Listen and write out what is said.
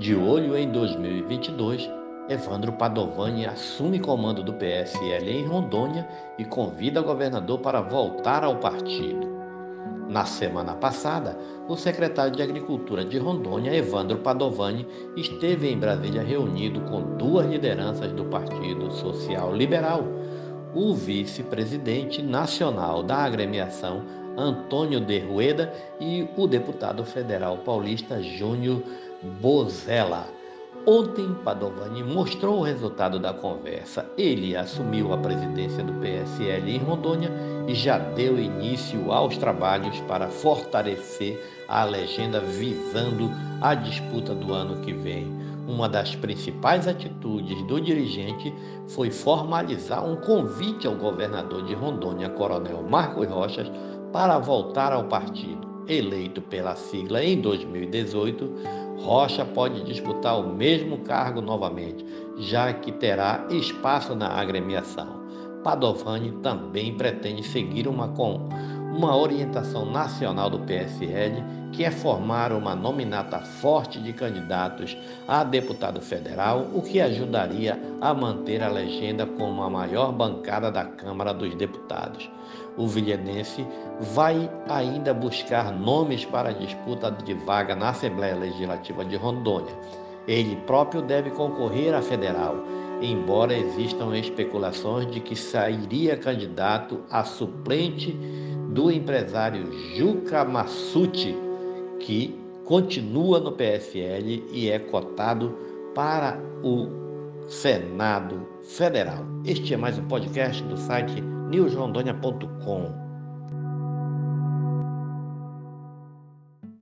De olho em 2022, Evandro Padovani assume comando do PSL em Rondônia e convida o governador para voltar ao partido. Na semana passada, o secretário de Agricultura de Rondônia, Evandro Padovani, esteve em Brasília reunido com duas lideranças do Partido Social Liberal, o vice-presidente nacional da agremiação, Antônio de Rueda, e o deputado federal paulista Júnior Bozella. Ontem, Padovani mostrou o resultado da conversa. Ele assumiu a presidência do PSL em Rondônia e já deu início aos trabalhos para fortalecer a legenda visando a disputa do ano que vem. Uma das principais atitudes do dirigente foi formalizar um convite ao governador de Rondônia, Coronel Marcos Rochas, para voltar ao partido. Eleito pela sigla em 2018, Rocha pode disputar o mesmo cargo novamente, já que terá espaço na agremiação. Padovani também pretende seguir uma, com uma orientação nacional do PSL, que é formar uma nominata forte de candidatos a deputado federal, o que ajudaria a manter a legenda como a maior bancada da Câmara dos Deputados. O vilhenense vai ainda buscar nomes para a disputa de vaga na Assembleia Legislativa de Rondônia. Ele próprio deve concorrer à federal, embora existam especulações de que sairia candidato a suplente do empresário Juca Massucci, que continua no PSL e é cotado para o Senado Federal. Este é mais um podcast do site newsrondônia.com.